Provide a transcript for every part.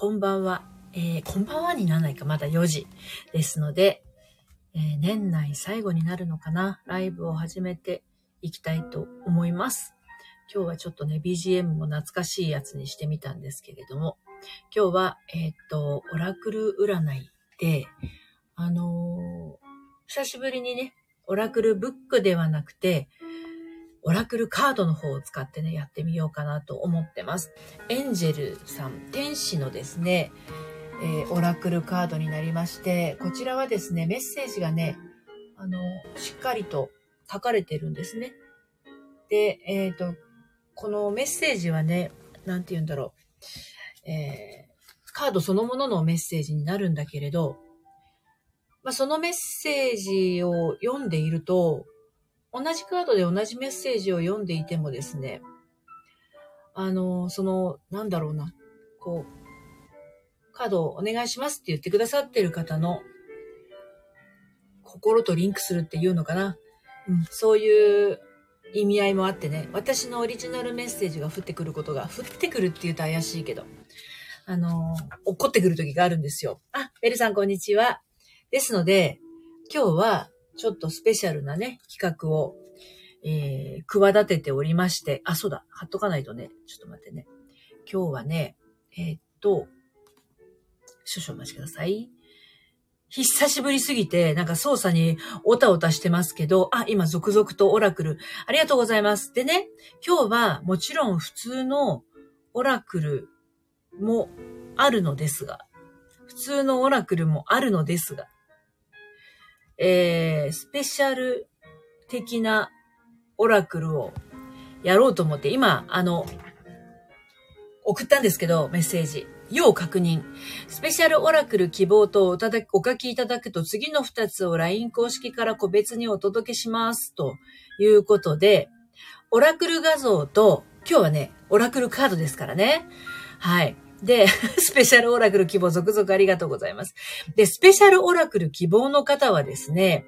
こんばんは。えー、こんばんはにならないか、まだ4時ですので、えー、年内最後になるのかな、ライブを始めていきたいと思います。今日はちょっとね、BGM も懐かしいやつにしてみたんですけれども、今日は、えー、っと、オラクル占いで、あのー、久しぶりにね、オラクルブックではなくて、オラクルカードの方を使ってね、やってみようかなと思ってます。エンジェルさん、天使のですね、えー、オラクルカードになりまして、こちらはですね、メッセージがね、あの、しっかりと書かれてるんですね。で、えっ、ー、と、このメッセージはね、なんて言うんだろう。えー、カードそのもののメッセージになるんだけれど、まあ、そのメッセージを読んでいると、同じカードで同じメッセージを読んでいてもですね、あの、その、なんだろうな、こう、カードをお願いしますって言ってくださってる方の心とリンクするっていうのかな。うん、そういう意味合いもあってね、私のオリジナルメッセージが降ってくることが、降ってくるって言うと怪しいけど、あの、怒ってくる時があるんですよ。あ、ベルさんこんにちは。ですので、今日はちょっとスペシャルなね、企画を、えー、企てておりまして、あ、そうだ、貼っとかないとね、ちょっと待ってね。今日はね、えー、っと、少々お待ちください。久しぶりすぎて、なんか操作におたおたしてますけど、あ、今続々とオラクル。ありがとうございます。でね、今日はもちろん普通のオラクルもあるのですが、普通のオラクルもあるのですが、えー、スペシャル的なオラクルをやろうと思って、今、あの、送ったんですけど、メッセージ。要確認。スペシャルオラクル希望とおただお書きいただくと次の2つを LINE 公式から個別にお届けします。ということで、オラクル画像と、今日はね、オラクルカードですからね。はい。で、スペシャルオラクル希望続々ありがとうございます。で、スペシャルオラクル希望の方はですね、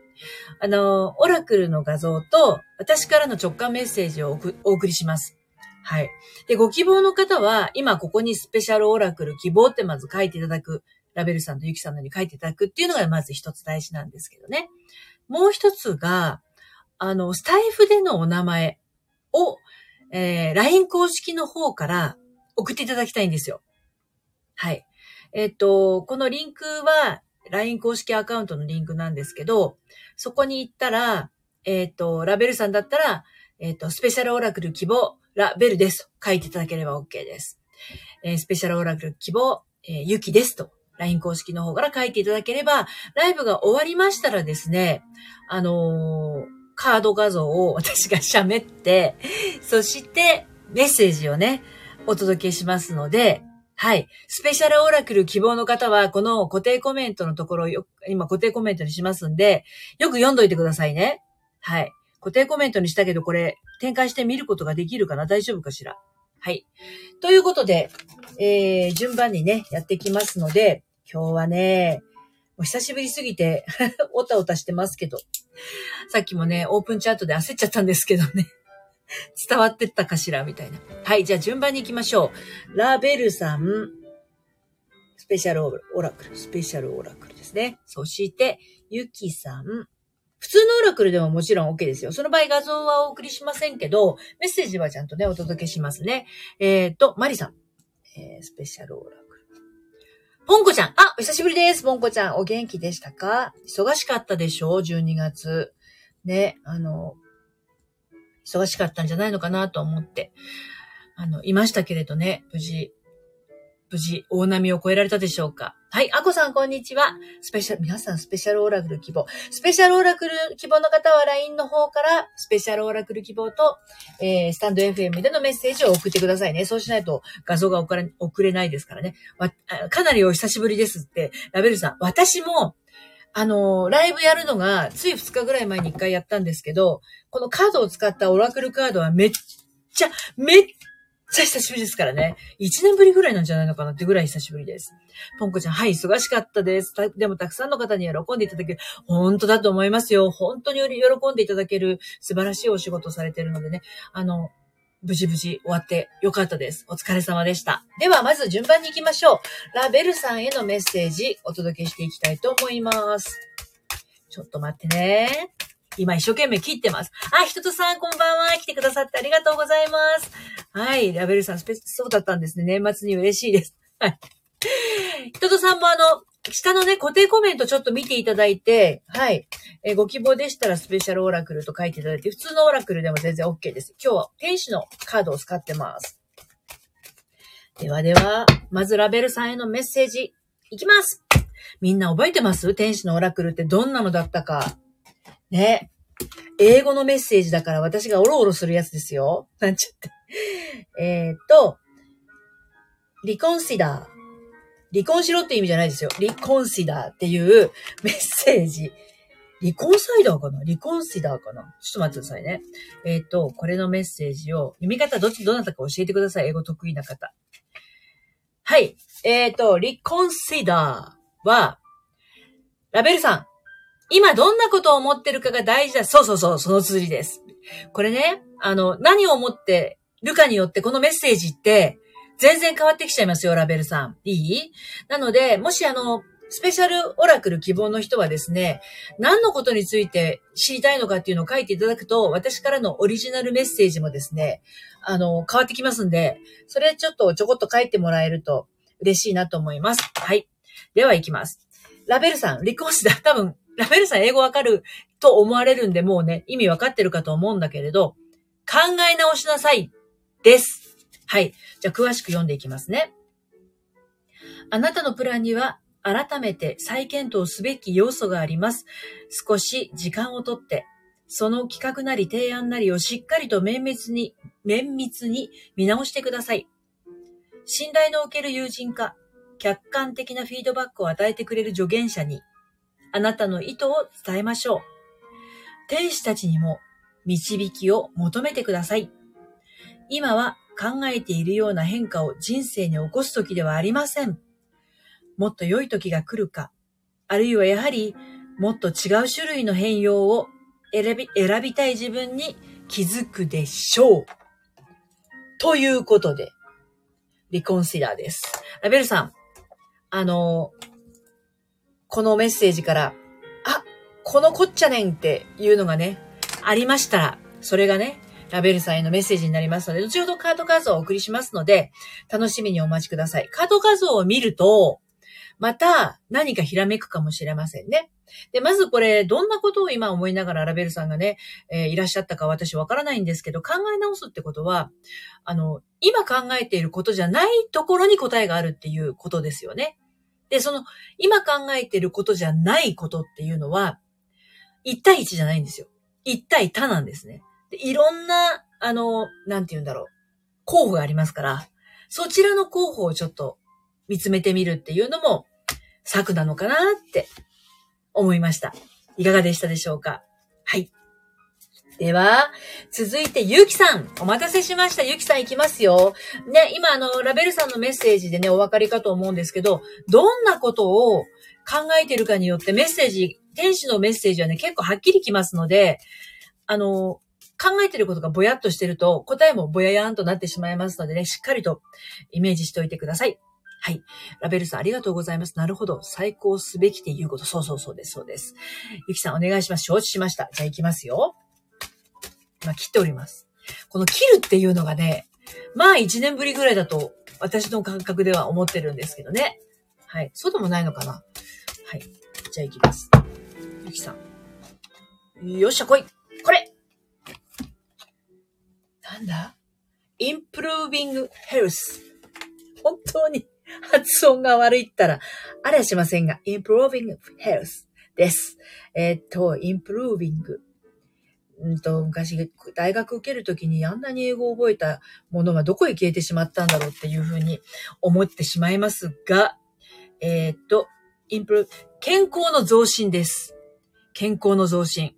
あの、オラクルの画像と私からの直感メッセージをお送りします。はい。で、ご希望の方は、今ここにスペシャルオラクル希望ってまず書いていただく。ラベルさんとユキさんのように書いていただくっていうのがまず一つ大事なんですけどね。もう一つが、あの、スタイフでのお名前を、えー、LINE 公式の方から送っていただきたいんですよ。はい。えっと、このリンクは LINE 公式アカウントのリンクなんですけど、そこに行ったら、えっと、ラベルさんだったら、えっと、スペシャルオラクル希望、ラベルです。書いていただければ OK です。え、スペシャルオラクル希望、えー、ゆきですと。LINE 公式の方から書いていただければ、ライブが終わりましたらですね、あのー、カード画像を 私が喋って、そしてメッセージをね、お届けしますので、はい。スペシャルオラクル希望の方は、この固定コメントのところよ、今固定コメントにしますんで、よく読んどいてくださいね。はい。固定コメントにしたけど、これ、展開して見ることができるかな？大丈夫かしら？はい。ということで、えー、順番にね、やってきますので、今日はね、もう久しぶりすぎて おたおたしてますけど、さっきもね、オープンチャットで焦っちゃったんですけどね。伝わってったかしらみたいな。はい、じゃあ順番に行きましょう。ラベルさん、スペシャルオラクル、スペシャルオラクルですね。そして、ゆきさん、普通のオラクルでももちろん OK ですよ。その場合画像はお送りしませんけど、メッセージはちゃんとね、お届けしますね。えっ、ー、と、マリさん、えー、スペシャルオラクル。ポンコちゃん、あ、お久しぶりです。ポンコちゃん、お元気でしたか？忙しかったでしょ？う ?12 月。ね、あの、忙しかったんじゃないのかなと思って、あの、いましたけれどね、無事、無事、大波を越えられたでしょうかはい、アコさん、こんにちは。スペシャル、皆さん、スペシャルオラクル希望。スペシャルオラクル希望の方は LINE の方から、スペシャルオラクル希望と、えー、スタンド FM でのメッセージを送ってくださいね。そうしないと画像が送れ送れないですからね。わかなりお久しぶりですって、ラベルさん。私も、あの、ライブやるのが、つい2日ぐらい前に1回やったんですけど、このカードを使ったオラクルカードはめっちゃ、めっちゃ久しぶりですからね。1年ぶりぐらいなんじゃないのかなってぐらい久しぶりです。ポンコちゃん、はい、忙しかったです。でもたくさんの方に喜んでいただける。本当だと思いますよ。本当に喜んでいただける素晴らしいお仕事されてるのでね。あの、無事無事終わってよかったです。お疲れ様でした。では、まず順番に行きましょう。ラベルさんへのメッセージお届けしていきたいと思います。ちょっと待ってね。今一生懸命切ってます。あ、ひとさんこんばんは。来てくださってありがとうございます。はい。ラベルさん、スペそうだったんですね。年末に嬉しいです。はい。ひととさんもあの、下のね、固定コメントちょっと見ていただいて、はい。えご希望でしたらスペシャルオラクルと書いていただいて、普通のオラクルでも全然 OK です。今日は天使のカードを使ってます。ではでは、まずラベルさんへのメッセージ、いきますみんな覚えてます？天使のオラクルってどんなのだったか。ね。英語のメッセージだから私がオロオロするやつですよ。なんちゃって。えっと、リコンシダー。離婚しろって意味じゃないですよ。離婚シダーっていうメッセージ。離婚サイダーかな？離婚シダーかな？ちょっと待ってくださいね。えっ、ー、と、これのメッセージを、読み方どっち、どなたか教えてください。英語得意な方。はい。えっ、ー、と、離婚シダーは、ラベルさん、今どんなことを思ってるかが大事だ。そうそうそう、その通りです。これね、あの、何を思ってるかによってこのメッセージって、全然変わってきちゃいますよ、ラベルさん。いい？なので、もしあの、スペシャルオラクル希望の人はですね、何のことについて知りたいのかっていうのを書いていただくと、私からのオリジナルメッセージもですね、あの、変わってきますんで、それちょっとちょこっと書いてもらえると嬉しいなと思います。はい。では行きます。ラベルさん、離婚しだ。多分、ラベルさん英語わかると思われるんで、もうね、意味わかってるかと思うんだけれど、考え直しなさい。です。はい。じゃあ詳しく読んでいきますね。あなたのプランには改めて再検討すべき要素があります。少し時間をとって、その企画なり提案なりをしっかりと綿密に、綿密に見直してください。信頼のおける友人か、客観的なフィードバックを与えてくれる助言者に、あなたの意図を伝えましょう。天使たちにも導きを求めてください。今は考えているような変化を人生に起こす時ではありません。もっと良い時が来るか、あるいはやはりもっと違う種類の変容を選び、選びたい自分に気づくでしょう。ということで、リコンシダーです。ラベルさん、あの、このメッセージから、あ、このこっちゃねんっていうのがね、ありましたら、それがね、ラベルさんへのメッセージになりますので、後ほどカード画像をお送りしますので、楽しみにお待ちください。カード画像を見ると、また何かひらめくかもしれませんね。で、まずこれ、どんなことを今思いながらラベルさんがね、えー、いらっしゃったか私わからないんですけど、考え直すってことは、あの、今考えていることじゃないところに答えがあるっていうことですよね。で、その、今考えていることじゃないことっていうのは、1対1じゃないんですよ。1対他なんですね。でいろんな、あの、なんて言うんだろう、候補がありますから、そちらの候補をちょっと見つめてみるっていうのも策なのかなって思いました。いかがでしたでしょうか？はい。では、続いて、ゆうきさん。お待たせしました。ゆうきさん行きますよ。ね、今、あの、ラベルさんのメッセージでね、お分かりかと思うんですけど、どんなことを考えてるかによってメッセージ、天使のメッセージはね、結構はっきりきますので、あの、考えてることがぼやっとしてると、答えもぼややんとなってしまいますのでね、しっかりとイメージしておいてください。はい。ラベルさん、ありがとうございます。なるほど。最高すべきっていうこと。そうそうそうです。そうです。ゆきさん、お願いします。承知しました。じゃあ行きますよ。今、切っております。この切るっていうのがね、まあ一年ぶりぐらいだと、私の感覚では思ってるんですけどね。はい。そうでもないのかなはい。じゃあ行きます。ゆきさん。よっしゃ、来いこれなんだ ?improving health。本当に発音が悪いったら、あれはしませんが、improving health です。えー、っと、improving。うんと、昔、大学受けるときにあんなに英語を覚えたものがどこへ消えてしまったんだろうっていうふうに思ってしまいますが、えー、っと、improve、健康の増進です。健康の増進。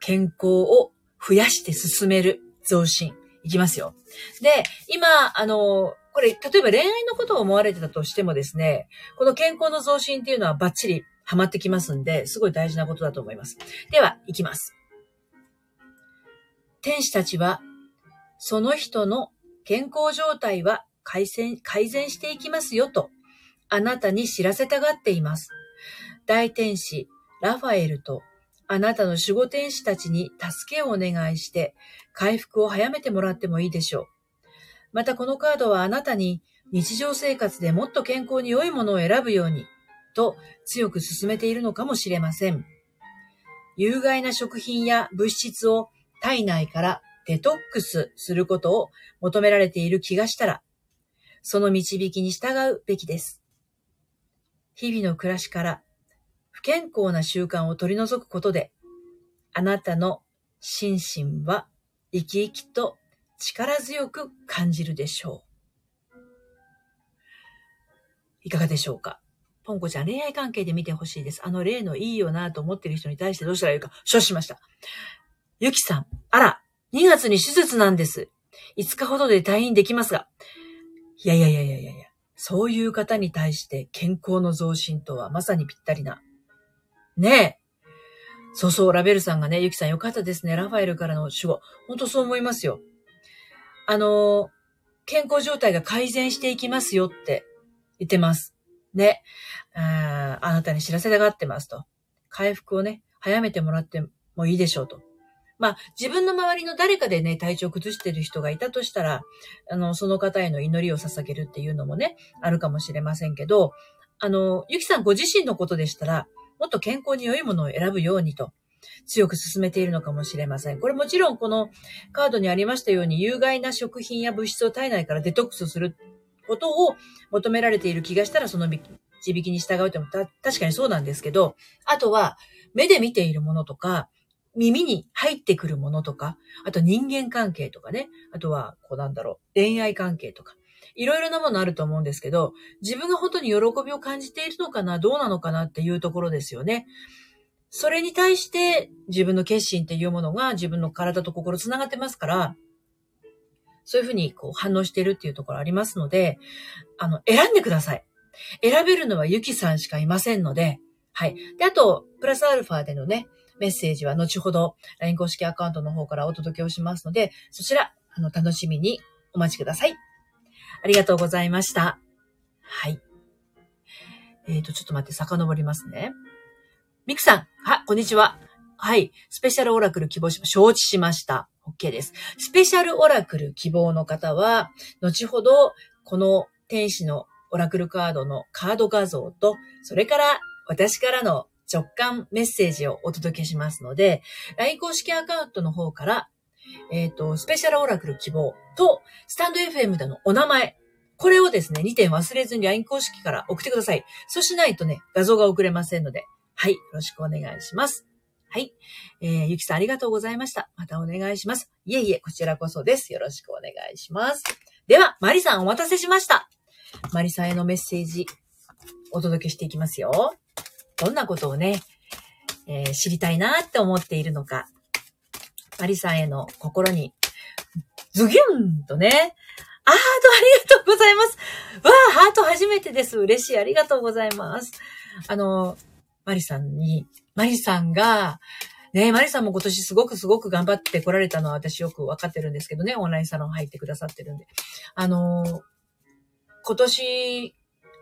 健康を増やして進める増進。いきますよ。で、今、あの、これ、例えば恋愛のことを思われてたとしてもですね、この健康の増進っていうのはバッチリハマってきますんで、すごい大事なことだと思います。では、いきます。天使たちは、その人の健康状態は改善、改善していきますよと、あなたに知らせたがっています。大天使、ラファエルと、あなたの守護天使たちに助けをお願いして、回復を早めてもらってもいいでしょう。またこのカードはあなたに日常生活でもっと健康に良いものを選ぶように、と強く進めているのかもしれません。有害な食品や物質を体内からデトックスすることを求められている気がしたら、その導きに従うべきです。日々の暮らしから不健康な習慣を取り除くことで、あなたの心身は生き生きと力強く感じるでしょう。いかがでしょうか？ポンコちゃん、恋愛関係で見てほしいです。あの例のいいよなと思ってる人に対してどうしたらいいか、承知しました。ゆきさん、あら、2月に手術なんです。5日ほどで退院できますが。いやいやいやいやいやそういう方に対して健康の増進とはまさにぴったりな。ねえ。そうそう、ラベルさんがね、ゆきさんよかったですね。ラファエルからの守護。ほんとそう思いますよ。あの、健康状態が改善していきますよって言ってます。ね。ああなたに知らせたがってますと。回復をね、早めてもらってもいいでしょうと。まあ、自分の周りの誰かでね、体調崩してる人がいたとしたら、あの、その方への祈りを捧げるっていうのもね、あるかもしれませんけど、あの、ゆきさんご自身のことでしたら、もっと健康に良いものを選ぶようにと、強く進めているのかもしれません。これもちろんこのカードにありましたように、有害な食品や物質を体内からデトックスすることを求められている気がしたら、その導きに従うっても確かにそうなんですけど、あとは、目で見ているものとか、耳に入ってくるものとか、あと人間関係とかね、あとは、こうなんだろう、恋愛関係とか、いろいろなものあると思うんですけど、自分が本当に喜びを感じているのかな、どうなのかなっていうところですよね。それに対して自分の決心っていうものが自分の体と心つながってますから、そういうふうにこう反応しているっていうところありますので、あの、選んでください。選べるのはゆきさんしかいませんので、はい。で、あと、プラスアルファでのね、メッセージは後ほど LINE 公式アカウントの方からお届けをしますので、そちら、あの、楽しみにお待ちください。ありがとうございました。はい。えっ、ー、と、ちょっと待って、遡りますね。ミクさん、は、こんにちは。はい。スペシャルオラクル希望し、承知しました。OK です。スペシャルオラクル希望の方は、後ほど、この天使のオラクルカードのカード画像と、それから私からの直感メッセージをお届けしますので、LINE 公式アカウントの方から、えっ、ー、と、スペシャルオラクル希望と、スタンド FM でのお名前、これをですね、2点忘れずに LINE 公式から送ってください。そうしないとね、画像が送れませんので、はい、よろしくお願いします。はい。えー、ゆきさんありがとうございました。またお願いします。いえいえ、こちらこそです。よろしくお願いします。では、マリさんお待たせしました。マリさんへのメッセージ、お届けしていきますよ。どんなことをね、えー、知りたいなって思っているのか。マリさんへの心に、ズギュンとね、あーとありがとうございます。わあ、ハート初めてです。嬉しい。ありがとうございます。あの、マリさんに、マリさんが、ねマリさんも今年すごくすごく頑張って来られたのは私よくわかってるんですけどね、オンラインサロン入ってくださってるんで。あの今年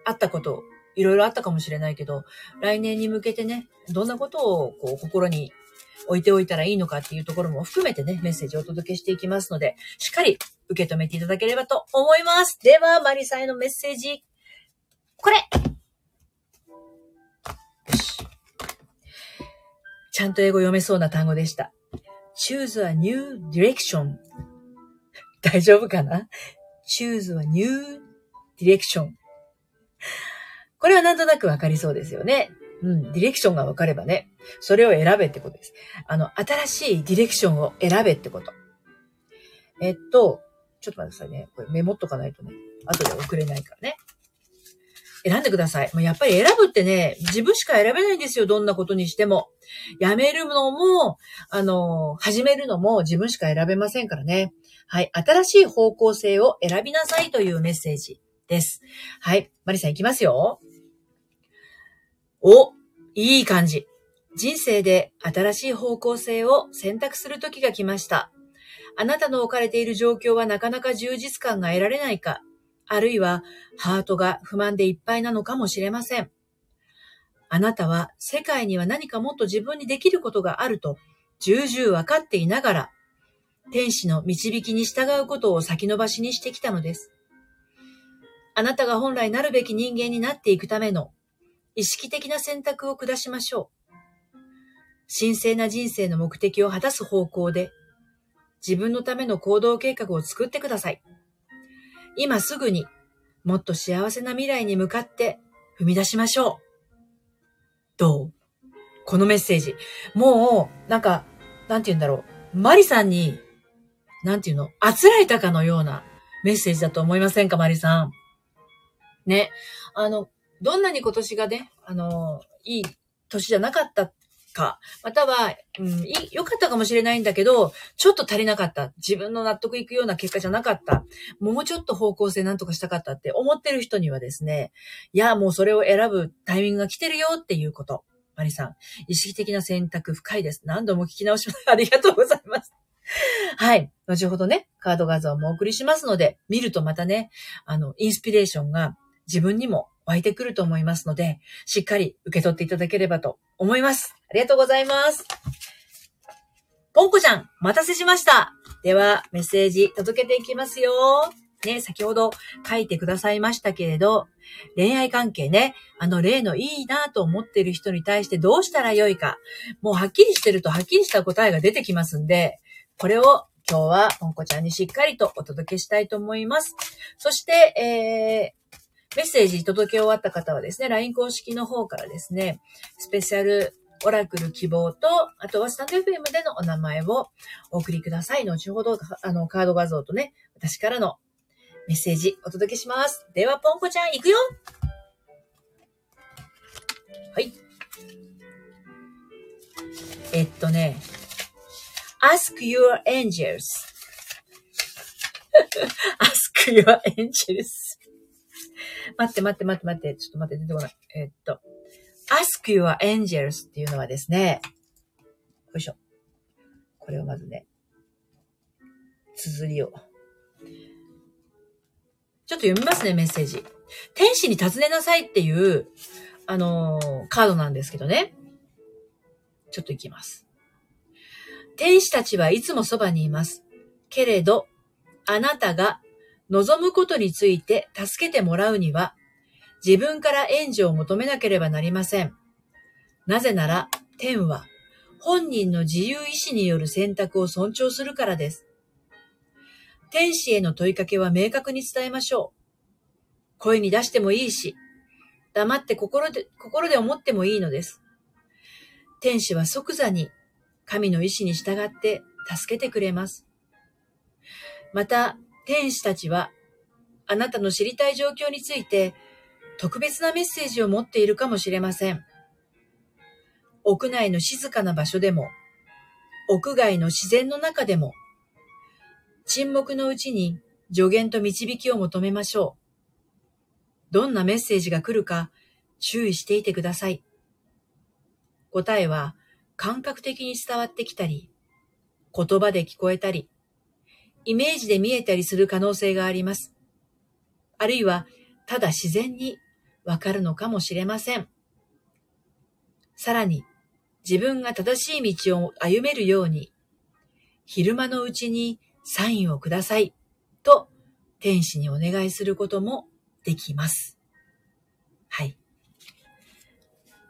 あったこと、いろいろあったかもしれないけど、来年に向けてね、どんなことをこう心に置いておいたらいいのかっていうところも含めてね、メッセージをお届けしていきますので、しっかり受け止めていただければと思います。では、マリさんへのメッセージ、これちゃんと英語読めそうな単語でした。choose a new direction. 大丈夫かな ?choose a new direction. これはなんとなくわかりそうですよね。うん、ディレクションがわかればね、それを選べってことです。あの、新しいディレクションを選べってこと。えっと、ちょっと待ってくださいね。これメモっとかないとね、後で送れないからね。選んでください。やっぱり選ぶってね、自分しか選べないんですよ。どんなことにしても。やめるのも、あの、始めるのも自分しか選べませんからね。はい。新しい方向性を選びなさいというメッセージです。はい。マリさんいきますよ。お、いい感じ。人生で新しい方向性を選択する時が来ました。あなたの置かれている状況はなかなか充実感が得られないか、あるいはハートが不満でいっぱいなのかもしれません。あなたは世界には何かもっと自分にできることがあると重々わかっていながら、天使の導きに従うことを先延ばしにしてきたのです。あなたが本来なるべき人間になっていくための意識的な選択を下しましょう。神聖な人生の目的を果たす方向で自分のための行動計画を作ってください。今すぐにもっと幸せな未来に向かって踏み出しましょう。どう？このメッセージ。もう、なんか、なんて言うんだろう。マリさんに、なんて言うの？あつらえたかのようなメッセージだと思いませんか、マリさん。ね。あの、どんなに今年がね、あの、いい年じゃなかったか、または、うん、良かったかもしれないんだけど、ちょっと足りなかった。自分の納得いくような結果じゃなかった。もうちょっと方向性なんとかしたかったって思ってる人にはですね、いや、もうそれを選ぶタイミングが来てるよっていうこと。マリさん、意識的な選択深いです。何度も聞き直します。ありがとうございます。はい。後ほどね、カード画像もお送りしますので、見るとまたね、あの、インスピレーションが自分にも湧いてくると思いますので、しっかり受け取っていただければと思います。ありがとうございます。ポンコちゃん、お待たせしました。では、メッセージ届けていきますよ。ね、先ほど書いてくださいましたけれど、恋愛関係ね、あの例のいいなと思っている人に対してどうしたらよいか。もうはっきりしてるとはっきりした答えが出てきますんで、これを今日はポンコちゃんにしっかりとお届けしたいと思います。そして、えー、メッセージ届け終わった方はですね、LINE 公式の方からですね、スペシャルオラクル希望と、あとはスタンド FM でのお名前をお送りください。後ほど、あの、カード画像とね、私からのメッセージお届けします。では、ポンコちゃん、行くよはい。えっとね、ask your angels. ask your angels. 待って待って待って待って、ちょっと待って、出てこない。えー、っと、ask your angels っていうのはですね、よいしょ。これをまずね、綴りを。ちょっと読みますね、メッセージ。天使に尋ねなさいっていう、あのー、カードなんですけどね。ちょっといきます。天使たちはいつもそばにいます。けれど、あなたが望むことについて助けてもらうには、自分から援助を求めなければなりません。なぜなら、天は本人の自由意志による選択を尊重するからです。天使への問いかけは明確に伝えましょう。声に出してもいいし、黙って心で、心で思ってもいいのです。天使は即座に神の意志に従って助けてくれます。また、天使たちは、あなたの知りたい状況について、特別なメッセージを持っているかもしれません。屋内の静かな場所でも、屋外の自然の中でも、沈黙のうちに助言と導きを求めましょう。どんなメッセージが来るか注意していてください。答えは感覚的に伝わってきたり、言葉で聞こえたり、イメージで見えたりする可能性があります。あるいは、ただ自然にわかるのかもしれません。さらに、自分が正しい道を歩めるように、昼間のうちにサインをくださいと天使にお願いすることもできます。はい。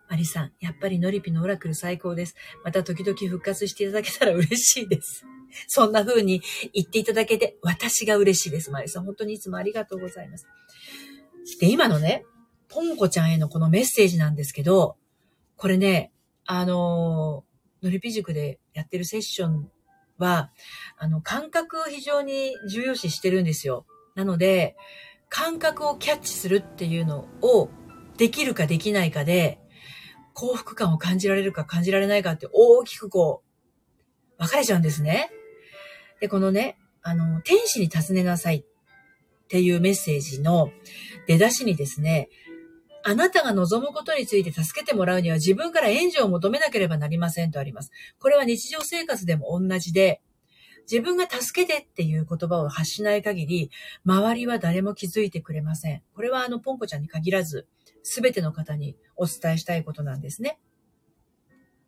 マリさん、やっぱりノリピのオラクル最高です。また時々復活していただけたら嬉しいです。そんな風に言っていただけて、私が嬉しいです。マリさん、本当にいつもありがとうございます。で、今のね、ポンコちゃんへのこのメッセージなんですけど、これね、あの、ノリピ塾でやってるセッションは、あの、感覚を非常に重要視してるんですよ。なので、感覚をキャッチするっていうのをできるかできないかで、幸福感を感じられるか感じられないかって大きくこう、分かれちゃうんですね。で、このね、あの、天使に尋ねなさいっていうメッセージの出だしにですね、あなたが望むことについて助けてもらうには自分から援助を求めなければなりませんとあります。これは日常生活でも同じで、自分が助けてっていう言葉を発しない限り、周りは誰も気づいてくれません。これはあの、ポンコちゃんに限らず、すべての方にお伝えしたいことなんですね。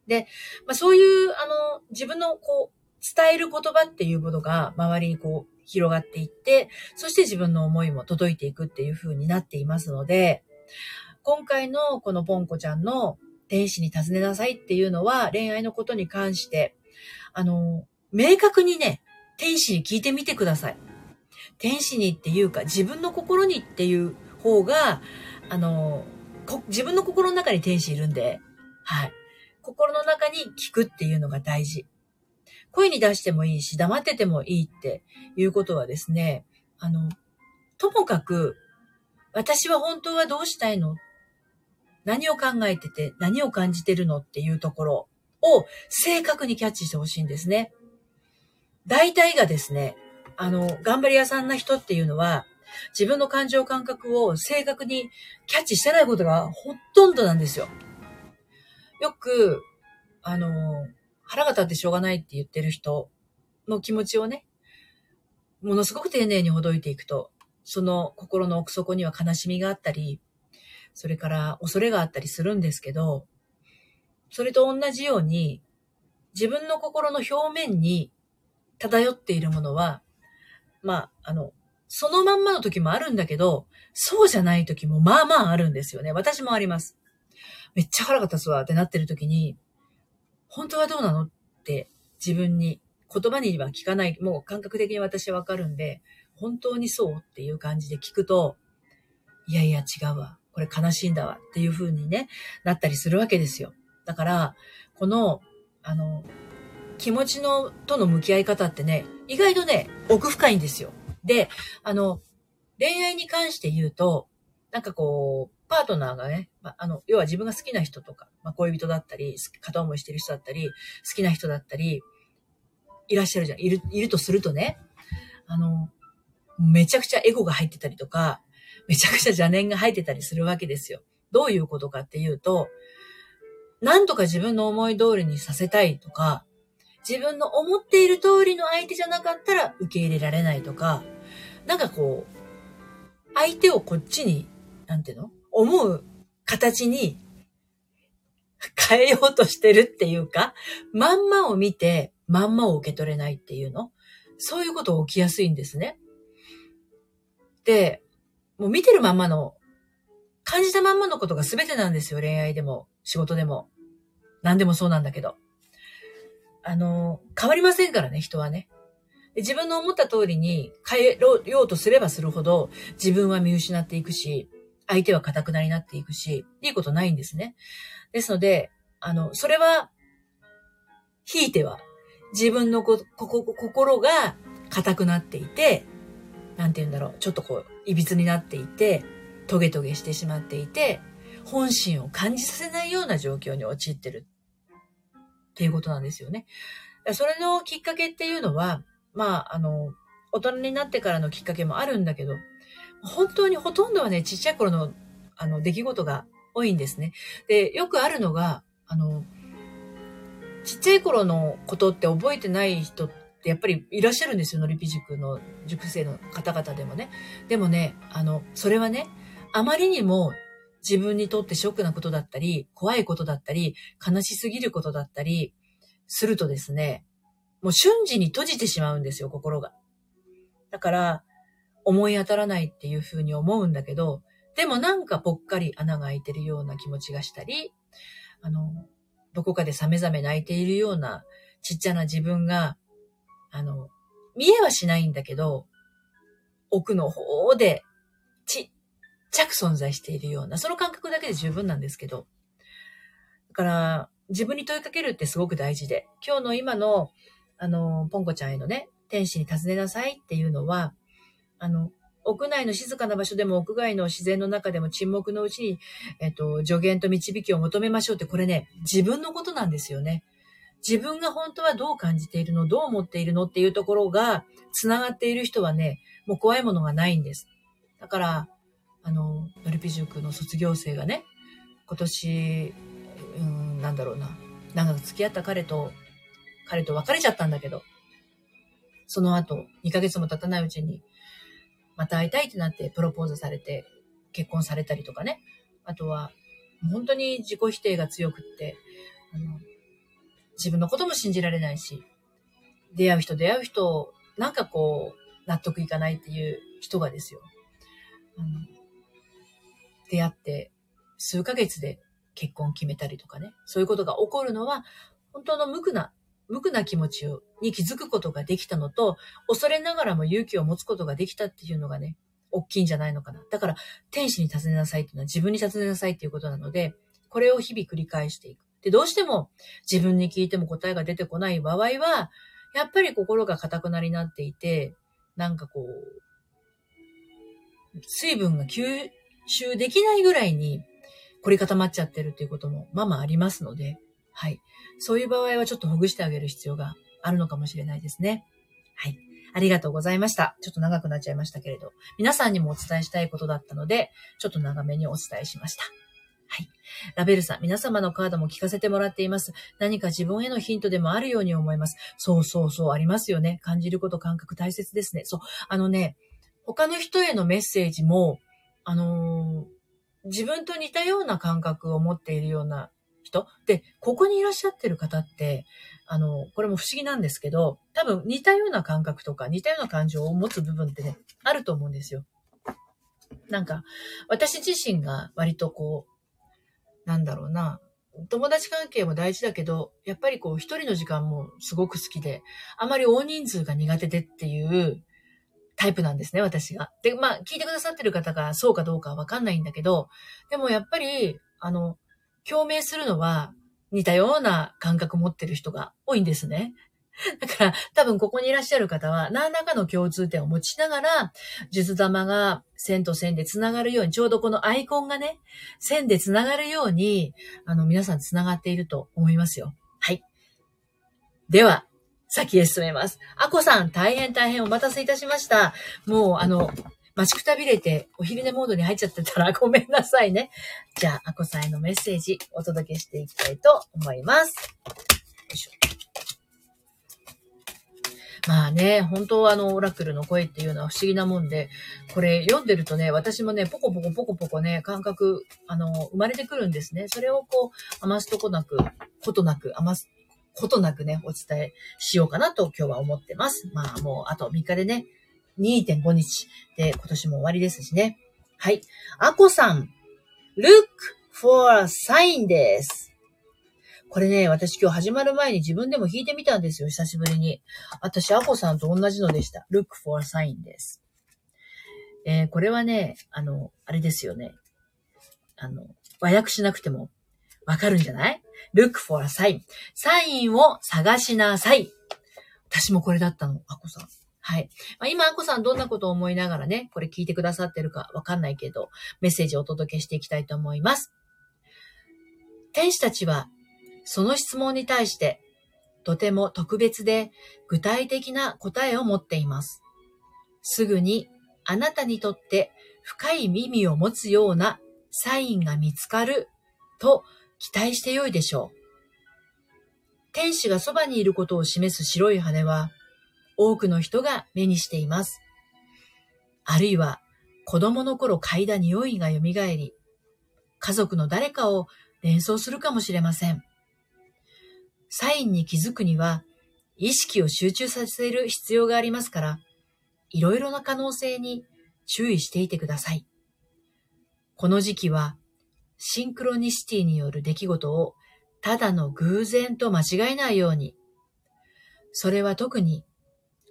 で、まあ、そういう、あの、自分のこう、伝える言葉っていうものが周りにこう広がっていって、そして自分の思いも届いていくっていう風になっていますので、今回のこのポンコちゃんの天使に尋ねなさいっていうのは恋愛のことに関して、あの、明確にね、天使に聞いてみてください。天使にっていうか自分の心にっていう方が、あの、自分の心の中に天使いるんで、はい。心の中に聞くっていうのが大事。声に出してもいいし、黙っててもいいっていうことはですね、あの、ともかく、私は本当はどうしたいの？何を考えてて、何を感じてるのっていうところを正確にキャッチしてほしいんですね。大体がですね、あの、頑張り屋さんな人っていうのは、自分の感情感覚を正確にキャッチしてないことがほとんどなんですよ。よく、あの、腹が立ってしょうがないって言ってる人の気持ちをね、ものすごく丁寧にほどいていくと、その心の奥底には悲しみがあったり、それから恐れがあったりするんですけど、それと同じように、自分の心の表面に漂っているものは、まあ、あの、そのまんまの時もあるんだけど、そうじゃない時もまあまああるんですよね。私もあります。めっちゃ腹が立つわってなってる時に、本当はどうなの？って自分に言葉には聞かない、もう感覚的に私はわかるんで、本当にそうっていう感じで聞くと、いやいや違うわ。これ悲しいんだわっていう風にね、なったりするわけですよ。だから、この、あの、気持ちの、との向き合い方ってね、意外とね、奥深いんですよ。で、あの、恋愛に関して言うと、なんかこう、パートナーがね、まあ、あの、要は自分が好きな人とか、まあ、恋人だったり、片思いしてる人だったり、好きな人だったり、いらっしゃるじゃん。いる、いるとするとね、あの、めちゃくちゃエゴが入ってたりとか、めちゃくちゃ邪念が入ってたりするわけですよ。どういうことかっていうと、なんとか自分の思い通りにさせたいとか、自分の思っている通りの相手じゃなかったら受け入れられないとか、なんかこう、相手をこっちに、なんていうの？思う形に変えようとしてるっていうか、まんまを見て、まんまを受け取れないっていうの？そういうこと起きやすいんですね。で、もう見てるまんまの、感じたまんまのことが全てなんですよ。恋愛でも、仕事でも。何でもそうなんだけど。あの、変わりませんからね、人はね。自分の思った通りに変えようとすればするほど、自分は見失っていくし、相手は固くなになっていくし、いいことないんですね。ですので、あの、それは、ひいては、自分のこ、ここ、心が固くなっていて、なんて言うんだろう、ちょっとこう、歪になっていて、トゲトゲしてしまっていて、本心を感じさせないような状況に陥ってるっていうことなんですよね。それのきっかけっていうのは、まあ、あの、大人になってからのきっかけもあるんだけど、本当にほとんどはね、ちっちゃい頃の、あの、出来事が多いんですね。で、よくあるのが、あの、ちっちゃい頃のことって覚えてない人ってやっぱりいらっしゃるんですよ、のりぴ塾の塾生の方々でもね。でもね、あの、それはね、あまりにも自分にとってショックなことだったり、怖いことだったり、悲しすぎることだったり、するとですね、もう瞬時に閉じてしまうんですよ、心が。だから、思い当たらないっていうふうに思うんだけど、でもなんかぽっかり穴が開いてるような気持ちがしたり、あの、どこかでさめざめ泣いているようなちっちゃな自分が、あの、見えはしないんだけど、奥の方でちっちゃく存在しているような、その感覚だけで十分なんですけど、だから、自分に問いかけるってすごく大事で、今日の今の、あの、ポンコちゃんへのね、天使に尋ねなさいっていうのは、あの、屋内の静かな場所でも屋外の自然の中でも沈黙のうちに、えっと、助言と導きを求めましょうって、これね、自分のことなんですよね。自分が本当はどう感じているの、どう思っているのっていうところが、繋がっている人はね、もう怖いものがないんです。だから、あの、ノリピ塾の卒業生がね、今年、うん、なんだろうな、長く付き合った彼と、彼と別れちゃったんだけど、その後、2ヶ月も経たないうちに、また会いたいってなってプロポーズされて、結婚されたりとかね。あとは、本当に自己否定が強くって、あの自分のことも信じられないし、出会う人出会う人、なんかこう、納得いかないっていう人がですよ。あの出会って、数ヶ月で結婚決めたりとかね。そういうことが起こるのは、本当の無垢な、無垢な気持ちに気づくことができたのと、恐れながらも勇気を持つことができたっていうのがね、大きいんじゃないのかな。だから、天使に尋ねなさいっていうのは自分に尋ねなさいっていうことなので、これを日々繰り返していく。で、どうしても自分に聞いても答えが出てこない場合は、やっぱり心が硬くなりになっていて、なんかこう、水分が吸収できないぐらいに凝り固まっちゃってるっていうこともまあまあありますので、はい。そういう場合はちょっとほぐしてあげる必要があるのかもしれないですね。はい。ありがとうございました。ちょっと長くなっちゃいましたけれど、皆さんにもお伝えしたいことだったので、ちょっと長めにお伝えしました。はい。ラベルさん、皆様のカードも聞かせてもらっています。何か自分へのヒントでもあるように思います。そうそうそう、ありますよね。感じること、感覚大切ですね。そう。あのね、他の人へのメッセージも、あのー自分と似たような感覚を持っているような人？で、ここにいらっしゃってる方って、あの、これも不思議なんですけど、多分似たような感覚とか似たような感情を持つ部分ってね、あると思うんですよ。なんか、私自身が割とこう、なんだろうな、友達関係も大事だけど、やっぱりこう一人の時間もすごく好きで、あまり大人数が苦手でっていうタイプなんですね、私が。で、まあ、聞いてくださってる方がそうかどうかはわかんないんだけど、でもやっぱり、あの、共鳴するのは似たような感覚持ってる人が多いんですね。だから、多分ここにいらっしゃる方は、何らかの共通点を持ちながら、術玉が線と線で繋がるように、ちょうどこのアイコンがね、線で繋がるように、あの、皆さん繋がっていると思いますよ。はい。では、先へ進めます。あこさん、大変大変お待たせいたしました。もう、あの、待ちくたびれて、お昼寝モードに入っちゃってたら ごめんなさいね。じゃあ、あこさんへのメッセージお届けしていきたいと思います。よいしょ。まあね、本当はあの、オラクルの声っていうのは不思議なもんで、これ読んでるとね、私もね、ポコポコポコポコね、感覚、あの、生まれてくるんですね。それをこう、余すとこなく、ことなく、余す、ことなくね、お伝えしようかなと今日は思ってます。まあもうあと3日でね、2.5日で今年も終わりですしね。はい。あこさん、look for a sign です。これね、私今日始まる前に自分でも弾いてみたんですよ、久しぶりに。私、アコさんと同じのでした。look for a sign です。えー、これはね、あの、あれですよね。あの、和訳しなくてもわかるんじゃない ?look for a sign. サインを探しなさい。私もこれだったの、アコさん。はい。まあ、今、アコさんどんなことを思いながらね、これ聞いてくださってるかわかんないけど、メッセージをお届けしていきたいと思います。天使たちは、その質問に対して、とても特別で具体的な答えを持っています。すぐにあなたにとって深い耳を持つようなサインが見つかると期待してよいでしょう。天使がそばにいることを示す白い羽は、多くの人が目にしています。あるいは、子供の頃嗅いだ匂いが蘇り、家族の誰かを連想するかもしれません。サインに気づくには、意識を集中させる必要がありますから、いろいろな可能性に注意していてください。この時期はシンクロニシティによる出来事をただの偶然と間違えないように。それは特に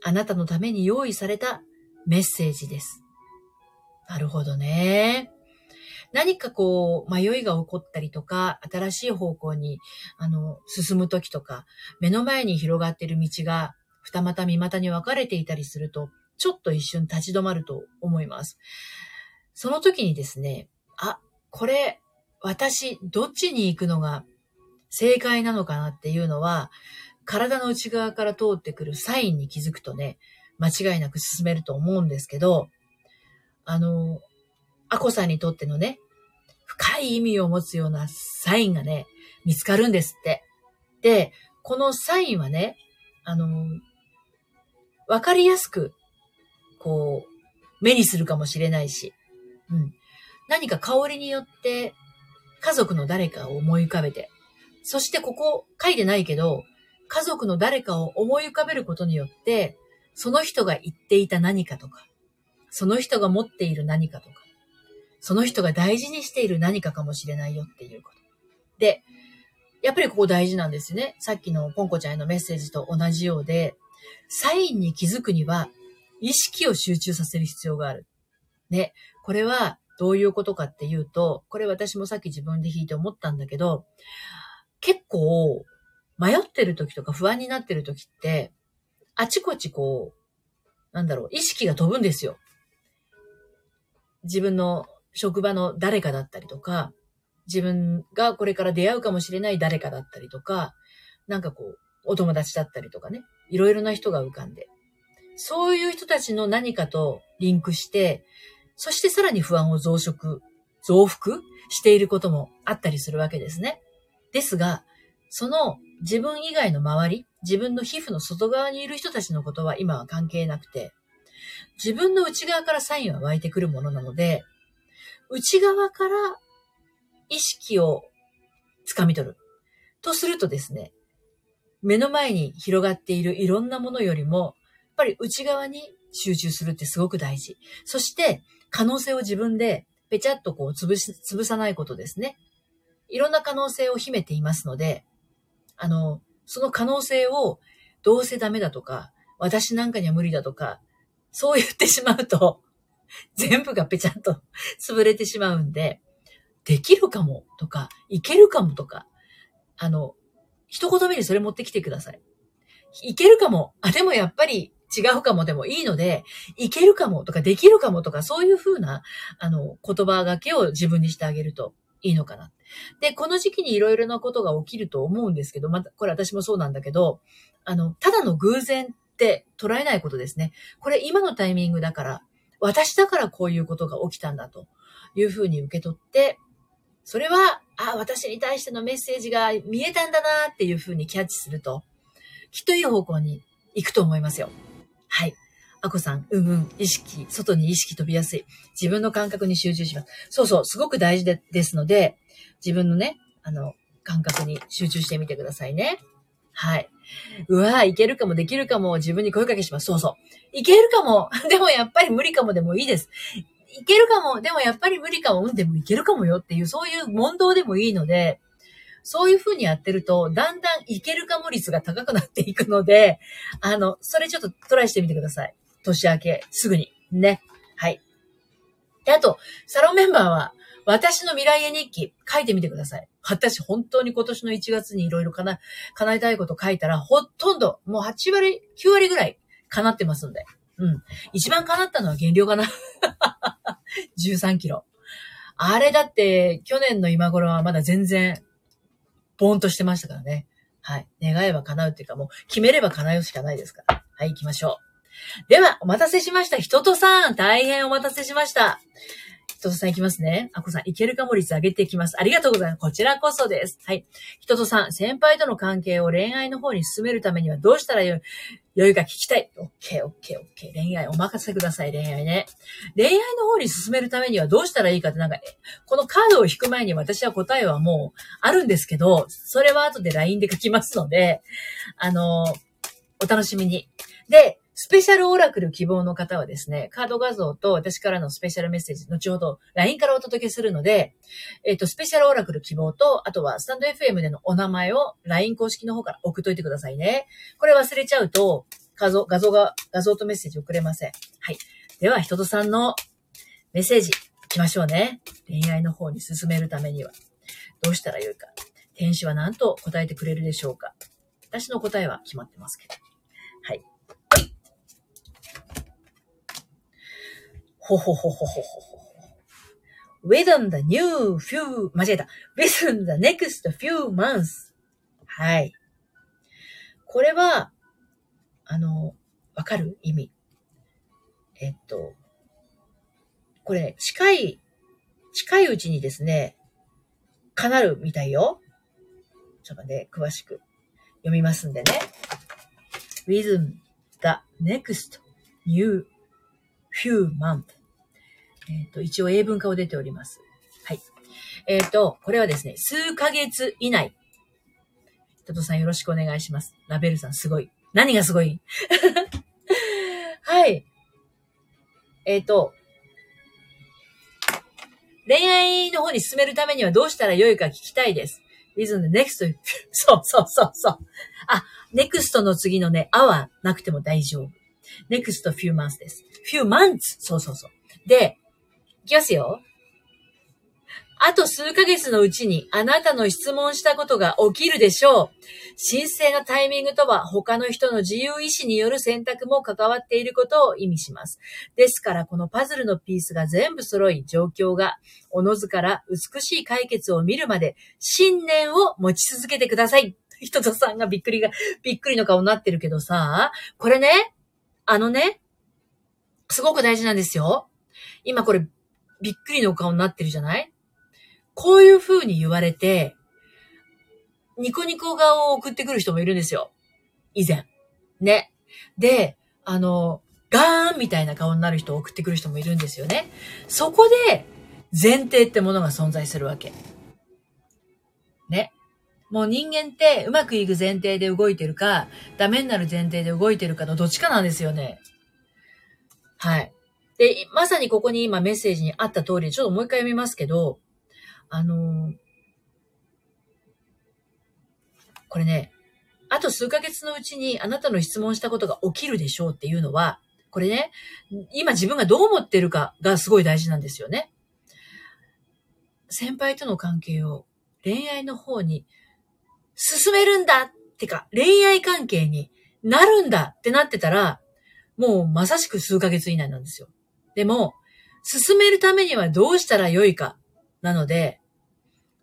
あなたのために用意されたメッセージです。なるほどね。何かこう、迷いが起こったりとか、新しい方向に、あの、進むときとか、目の前に広がっている道が、二股三股に分かれていたりすると、ちょっと一瞬立ち止まると思います。その時にですね、あ、これ、私、どっちに行くのが正解なのかなっていうのは、体の内側から通ってくるサインに気づくとね、間違いなく進めると思うんですけど、あの、アコさんにとってのね、深い意味を持つようなサインがね、見つかるんですって。で、このサインはね、あの、わかりやすく、こう、目にするかもしれないし、うん。何か香りによって家族の誰かを思い浮かべて、そしてここ書いてないけど、家族の誰かを思い浮かべることによって、その人が言っていた何かとか、その人が持っている何かとか、その人が大事にしている何かかもしれないよっていうこと。で、やっぱりここ大事なんですね。さっきのポンコちゃんへのメッセージと同じようで、サインに気づくには、意識を集中させる必要がある。ね。これは、どういうことかっていうと、これ私もさっき自分で弾いて思ったんだけど、結構、迷ってる時とか不安になってる時って、あちこちこう、なんだろう、意識が飛ぶんですよ。自分の職場の誰かだったりとか、自分がこれから出会うかもしれない誰かだったりとか、なんかこう、お友達だったりとかね、いろいろな人が浮かんで、そういう人たちの何かとリンクして、そしてさらに不安を増殖、増幅していることもあったりするわけですね。ですが、その自分以外の周り、自分の皮膚の外側にいる人たちのことは今は関係なくて、自分の内側からサインは湧いてくるものなので、内側から意識をつかみ取る。とするとですね、目の前に広がっているいろんなものよりも、やっぱり内側に集中するってすごく大事。そして、可能性を自分でぺちゃっとこう潰し、潰さないことですね。いろんな可能性を秘めていますので、あの、その可能性をどうせダメだとか、私なんかには無理だとか、そう言ってしまうと、全部がぺちゃっと 潰れてしまうんで、できるかもとか、いけるかもとか、あの、一言目にそれ持ってきてください。いけるかも。あ、でもやっぱり違うかもでもいいので、いけるかもとかできるかもとか、そういうふうな、あの、言葉がけを自分にしてあげるといいのかな。で、この時期にいろいろなことが起きると思うんですけど、また、これ私もそうなんだけど、あの、ただの偶然って捉えないことですね。これ今のタイミングだから、私だからこういうことが起きたんだというふうに受け取って、それは、あ、私に対してのメッセージが見えたんだなっていうふうにキャッチすると、きっといい方向に行くと思いますよ。はい。あこさん、うんうん、意識、外に意識飛びやすい。自分の感覚に集中します。そうそう、すごく大事でですので、自分のね、あの、感覚に集中してみてくださいね。はい。うわぁいけるかも、できるかも、自分に声かけします。そうそう。いけるかも、でもやっぱり無理かもでもいいです。いけるかも、でもやっぱり無理かも、うんでもいけるかもよっていう、そういう問答でもいいので、そういうふうにやってると、だんだんいけるかも率が高くなっていくので、あの、それちょっとトライしてみてください。年明け、すぐに。ね。はい。で、あと、サロンメンバーは、私の未来へ日記書いてみてください。私、本当に今年の1月にいろいろ叶えたいこと書いたら、ほとんど、もう8割、9割ぐらい叶ってますんで。うん。一番叶ったのは減量かな。13キロ。あれだって、去年の今頃はまだ全然、ボーンとしてましたからね。はい。願えば叶うっていうか、もう決めれば叶うしかないですから。はい、行きましょう。では、お待たせしました。人とさん、大変お待たせしました。人とさんいきますね。あこさん、いけるかも率上げていきます。ありがとうございます。こちらこそです。はい。人とさん、先輩との関係を恋愛の方に進めるためにはどうしたらよい良いか聞きたい。オッケー、オッケー、オッケー。恋愛お任せください、恋愛ね。恋愛の方に進めるためにはどうしたらいいかってなんか、このカードを引く前に私は答えはもうあるんですけど、それは後で LINE で書きますので、あの、お楽しみに。で、スペシャルオラクル希望の方はですね、カード画像と私からのスペシャルメッセージ、後ほど LINE からお届けするので、えっ、ー、と、スペシャルオラクル希望と、あとはスタンド FM でのお名前を LINE 公式の方から送っといてくださいね。これ忘れちゃうと、画像、画像が、画像とメッセージ送れません。はい。では、人とさんのメッセージ、行きましょうね。恋愛の方に進めるためには、どうしたらよいか。天使は何と答えてくれるでしょうか。私の答えは決まってますけど。はい。ほほほほほほほ。within the new few, 間違えた。within the next few months. はい。これは、あの、わかる意味。えっと、これ、近い、近いうちにですね、叶るみたいよ。ちょっとね、詳しく読みますんでね。within the next new few months. えっ、と、一応英文化を出ております。はい。えっ、ー、と、これはですね、数ヶ月以内。トトさんよろしくお願いします。ラベルさんすごい。何がすごい？はい。えっ、ー、と、恋愛の方に進めるためにはどうしたらよいか聞きたいです。reason the next, そうそうそうそう。あ、next の次のね、あはなくても大丈夫。next few months です。few months! そうそうそう。で、きますよ。あと数ヶ月のうちにあなたの質問したことが起きるでしょう。神聖なタイミングとは他の人の自由意志による選択も関わっていることを意味します。ですからこのパズルのピースが全部揃い状況がおのずから美しい解決を見るまで信念を持ち続けてください。人とさんがびっくりが、びっくりの顔になってるけどさ、これね、あのね、すごく大事なんですよ。今これびっくりの顔になってるじゃない？こういう風に言われて、ニコニコ顔を送ってくる人もいるんですよ。以前。ね。で、あの、ガーンみたいな顔になる人を送ってくる人もいるんですよね。そこで、前提ってものが存在するわけ。ね。もう人間ってうまくいく前提で動いてるか、ダメになる前提で動いてるかのどっちかなんですよね。はい。で、まさにここに今メッセージにあった通り、ちょっともう一回読みますけど、あのー、これね、あと数ヶ月のうちにあなたの質問したことが起きるでしょうっていうのは、これね、今自分がどう思ってるかがすごい大事なんですよね。先輩との関係を恋愛の方に進めるんだってか、恋愛関係になるんだってなってたら、もうまさしく数ヶ月以内なんですよ。でも、進めるためにはどうしたらよいか。なので、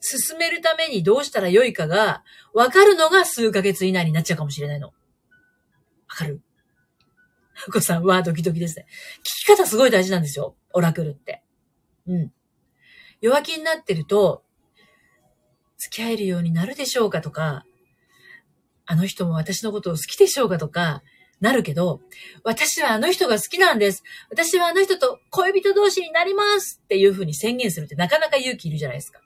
進めるためにどうしたらよいかが、わかるのが数ヶ月以内になっちゃうかもしれないの。わかる？お子さん、わードキドキですね。聞き方すごい大事なんですよ。オラクルって。うん。弱気になってると、付き合えるようになるでしょうかとか、あの人も私のことを好きでしょうかとか、なるけど、私はあの人が好きなんです。私はあの人と恋人同士になりますっていうふうに宣言するってなかなか勇気いるじゃないですか。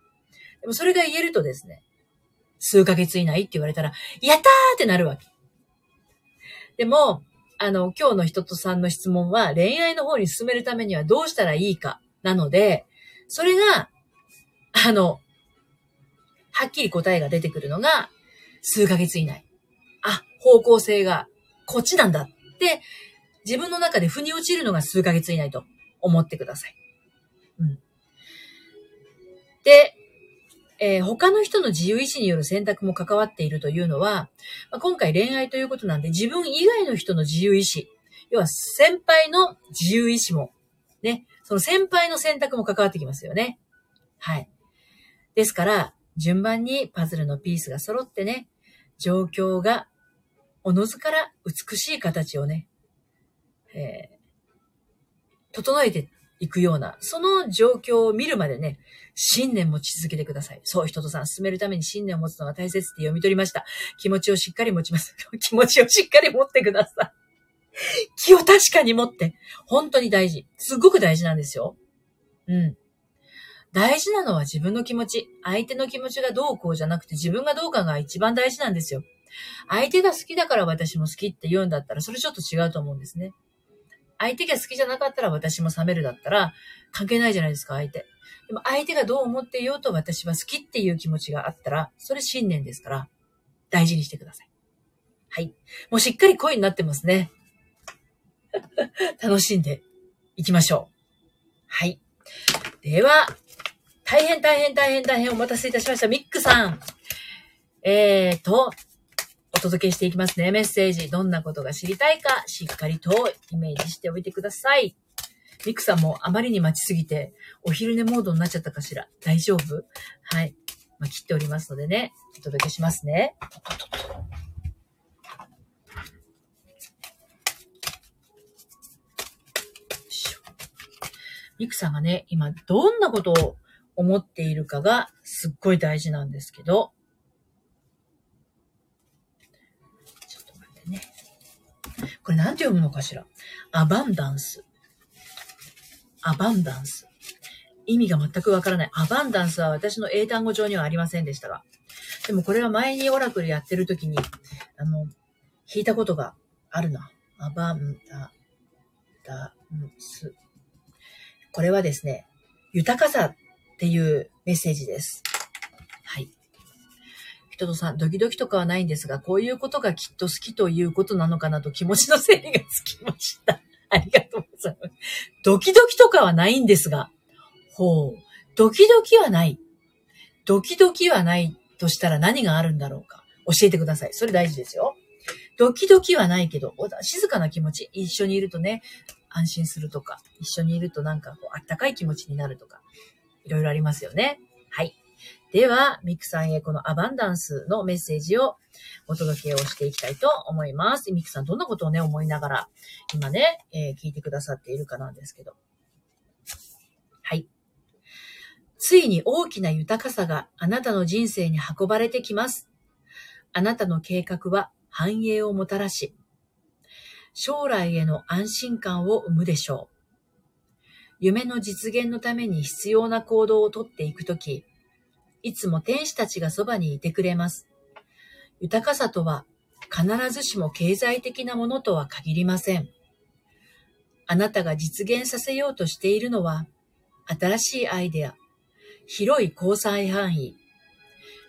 でもそれが言えるとですね、数ヶ月以内って言われたら、やったーってなるわけ。でも、あの、今日の人とさんの質問は恋愛の方に進めるためにはどうしたらいいかなので、それが、あの、はっきり答えが出てくるのが数ヶ月以内。あ、方向性がこっちなんだって自分の中で腑に落ちるのが数ヶ月以内と思ってください。うん。で、えー、他の人の自由意志による選択も関わっているというのは、まあ、今回恋愛ということなんで、自分以外の人の自由意志、要は先輩の自由意志も、ね、その先輩の選択も関わってきますよね。はい。ですから、順番にパズルのピースが揃ってね、状況がおのずから美しい形をね、えー、整えていくような、その状況を見るまでね、信念持ち続けてください。そう、人とさん、進めるために信念を持つのが大切って読み取りました。気持ちをしっかり持ちます。気持ちをしっかり持ってください。気を確かに持って。本当に大事。すっごく大事なんですよ。うん。大事なのは自分の気持ち。相手の気持ちがどうこうじゃなくて自分がどうかが一番大事なんですよ。相手が好きだから私も好きって言うんだったら、それちょっと違うと思うんですね。相手が好きじゃなかったら私も冷めるだったら、関係ないじゃないですか、相手。でも相手がどう思っていようと私は好きっていう気持ちがあったら、それ信念ですから、大事にしてください。はい。もうしっかり恋になってますね。楽しんでいきましょう。はい。では、大変大変大変大変お待たせいたしました。ミックさん。えーと、お届けしていきますね。メッセージ。どんなことが知りたいか、しっかりとイメージしておいてください。ミクさんもあまりに待ちすぎて、お昼寝モードになっちゃったかしら大丈夫？はい。まあ、切っておりますのでね、お届けしますね。ミクさんがね、今どんなことを思っているかがすっごい大事なんですけど、これなんて読むのかしら？アバンダンス。アバンダンス。意味が全くわからない。アバンダンスは私の英単語上にはありませんでしたが。でもこれは前にオラクルやってる時に、あの、弾いたことがあるな。アバンダ、ダンス。これはですね、豊かさっていうメッセージです。人とさ、ドキドキとかはないんですが、こういうことがきっと好きということなのかなと気持ちの整理がつきました。ありがとうございます。ドキドキとかはないんですが、ほう。ドキドキはない。ドキドキはないとしたら何があるんだろうか。教えてください。それ大事ですよ。ドキドキはないけど、静かな気持ち。一緒にいるとね、安心するとか、一緒にいるとなんかこう、あったかい気持ちになるとか、いろいろありますよね。はい。では、ミクさんへこのアバンダンスのメッセージをお届けをしていきたいと思います。ミクさんどんなことをね、思いながら、今ね、えー、聞いてくださっているかなんですけど。はい。ついに大きな豊かさがあなたの人生に運ばれてきます。あなたの計画は繁栄をもたらし、将来への安心感を生むでしょう。夢の実現のために必要な行動をとっていくとき、いつも天使たちがそばにいてくれます。豊かさとは必ずしも経済的なものとは限りません。あなたが実現させようとしているのは、新しいアイデア、広い交際範囲、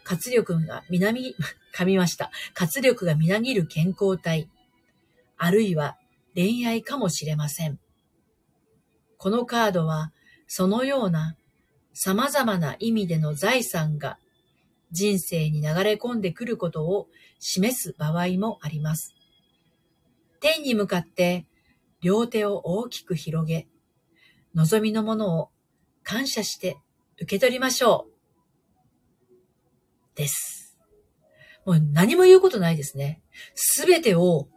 活力が南、噛みました。活力がみなぎる健康体、あるいは恋愛かもしれません。このカードは、そのような様々な意味での財産が人生に流れ込んでくることを示す場合もあります。天に向かって両手を大きく広げ、望みのものを感謝して受け取りましょう。です。もう何も言うことないですね。すべてを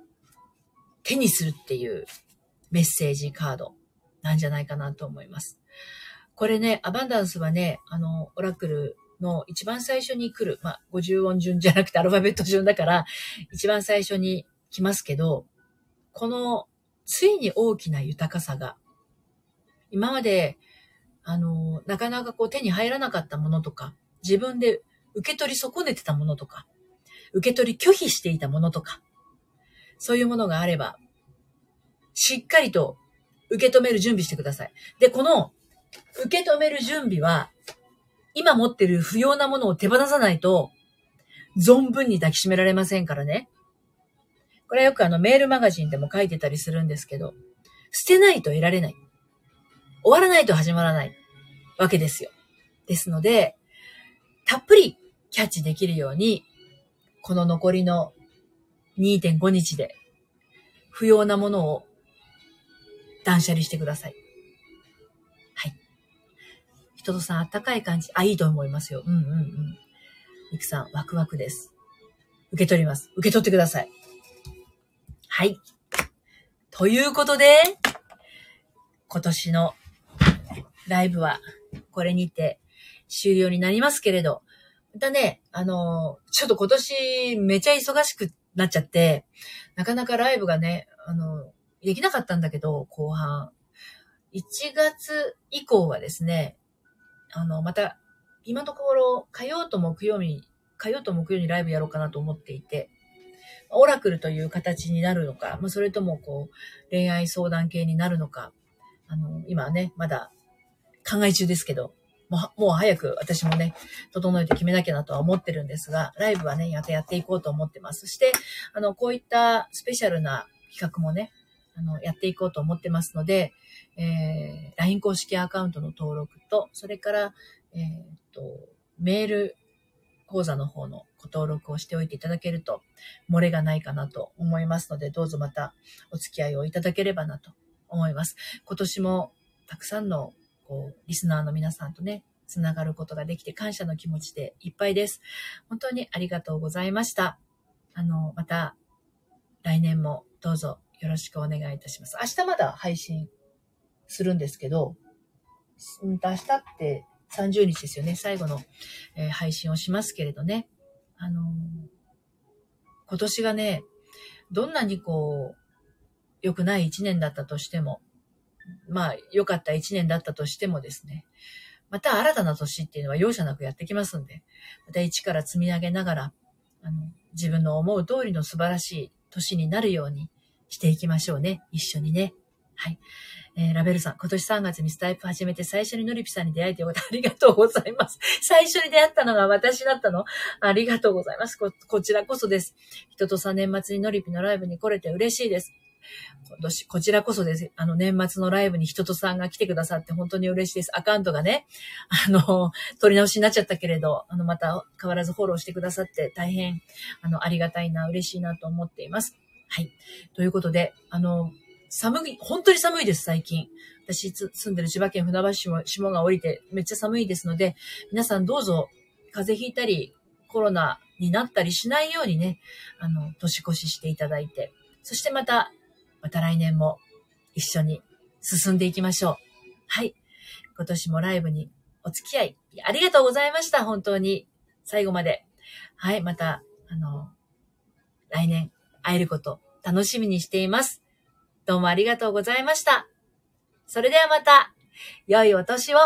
手にするっていうメッセージカードなんじゃないかなと思います。これね、アバンダンスはね、あの、オラクルの一番最初に来る、まあ、50音順じゃなくてアルファベット順だから、一番最初に来ますけど、この、ついに大きな豊かさが、今まであの、なかなかこう手に入らなかったものとか、自分で受け取り損ねてたものとか、受け取り拒否していたものとか、そういうものがあれば、しっかりと受け止める準備してください。で、この受け止める準備は、今持ってる不要なものを手放さないと、存分に抱きしめられませんからね。これはよくあのメールマガジンでも書いてたりするんですけど、捨てないと得られない。終わらないと始まらないわけですよ。ですので、たっぷりキャッチできるように、この残りの2.5日で不要なものを断捨離してください。人とさん、あったかい感じ。あ、いいと思いますよ。うんうんうん。いくさん、ワクワクです。受け取ります。受け取ってください。はい。ということで、今年のライブはこれにて終了になりますけれど、またね、あの、ちょっと今年めちゃ忙しくなっちゃって、なかなかライブがね、あの、できなかったんだけど、後半。1月以降はですね、あの、また、今のところ、火曜と木曜日、火曜と木曜にライブやろうかなと思っていて、オラクルという形になるのか、まあ、それともこう、恋愛相談系になるのか、あの、今ね、まだ考え中ですけど、もう、もう早く私もね、整えて決めなきゃなとは思ってるんですが、ライブはね、やってやっていこうと思ってます。そして、あの、こういったスペシャルな企画もね、あの、やっていこうと思ってますので、えー、LINE 公式アカウントの登録と、それから、えー、っと、メール講座の方のご登録をしておいていただけると、漏れがないかなと思いますので、どうぞまたお付き合いをいただければなと思います。今年もたくさんのこう、リスナーの皆さんとね、つながることができて感謝の気持ちでいっぱいです。本当にありがとうございました。あの、また来年もどうぞよろしくお願いいたします。明日まだ配信するんですけど、明日って30日ですよね。最後の、え、配信をしますけれどね。あの、今年がね、どんなにこう、良くない一年だったとしても、まあ、良かった一年だったとしてもですね、また新たな年っていうのは容赦なくやってきますんで、また一から積み上げながら、あの、自分の思う通りの素晴らしい年になるようにしていきましょうね。一緒にね。はい。えー、ラベルさん、今年3月にスタイプ始めて最初にノリピさんに出会えてよかった。ありがとうございます。最初に出会ったのが私だったの？ありがとうございますこ。こちらこそです。人と3年末にノリピのライブに来れて嬉しいです。今年、こちらこそです。あの、年末のライブに人とさんが来てくださって本当に嬉しいです。アカウントがね、あの、取り直しになっちゃったけれど、あの、また変わらずフォローしてくださって大変、あの、ありがたいな、嬉しいなと思っています。はい。ということで、あの、寒い、本当に寒いです、最近。私住んでる千葉県船橋市も霜が降りてめっちゃ寒いですので、皆さんどうぞ風邪ひいたり、コロナになったりしないようにね、あの、年越ししていただいて、そしてまたまた来年も一緒に進んでいきましょう。はい。今年もライブにお付き合い、ありがとうございました。本当に。最後まで。はい。また、あの、来年会えること楽しみにしています。どうもありがとうございました。それではまた、良いお年を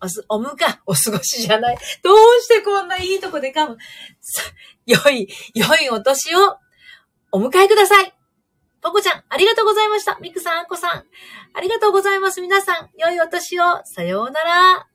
おす、おむか、お過ごしじゃない。どうしてこんないいとこで噛む。良い、良いお年をお迎えください。ポコちゃん、ありがとうございました。ミクさん、アンコさん、ありがとうございます。皆さん、良いお年を。さようなら。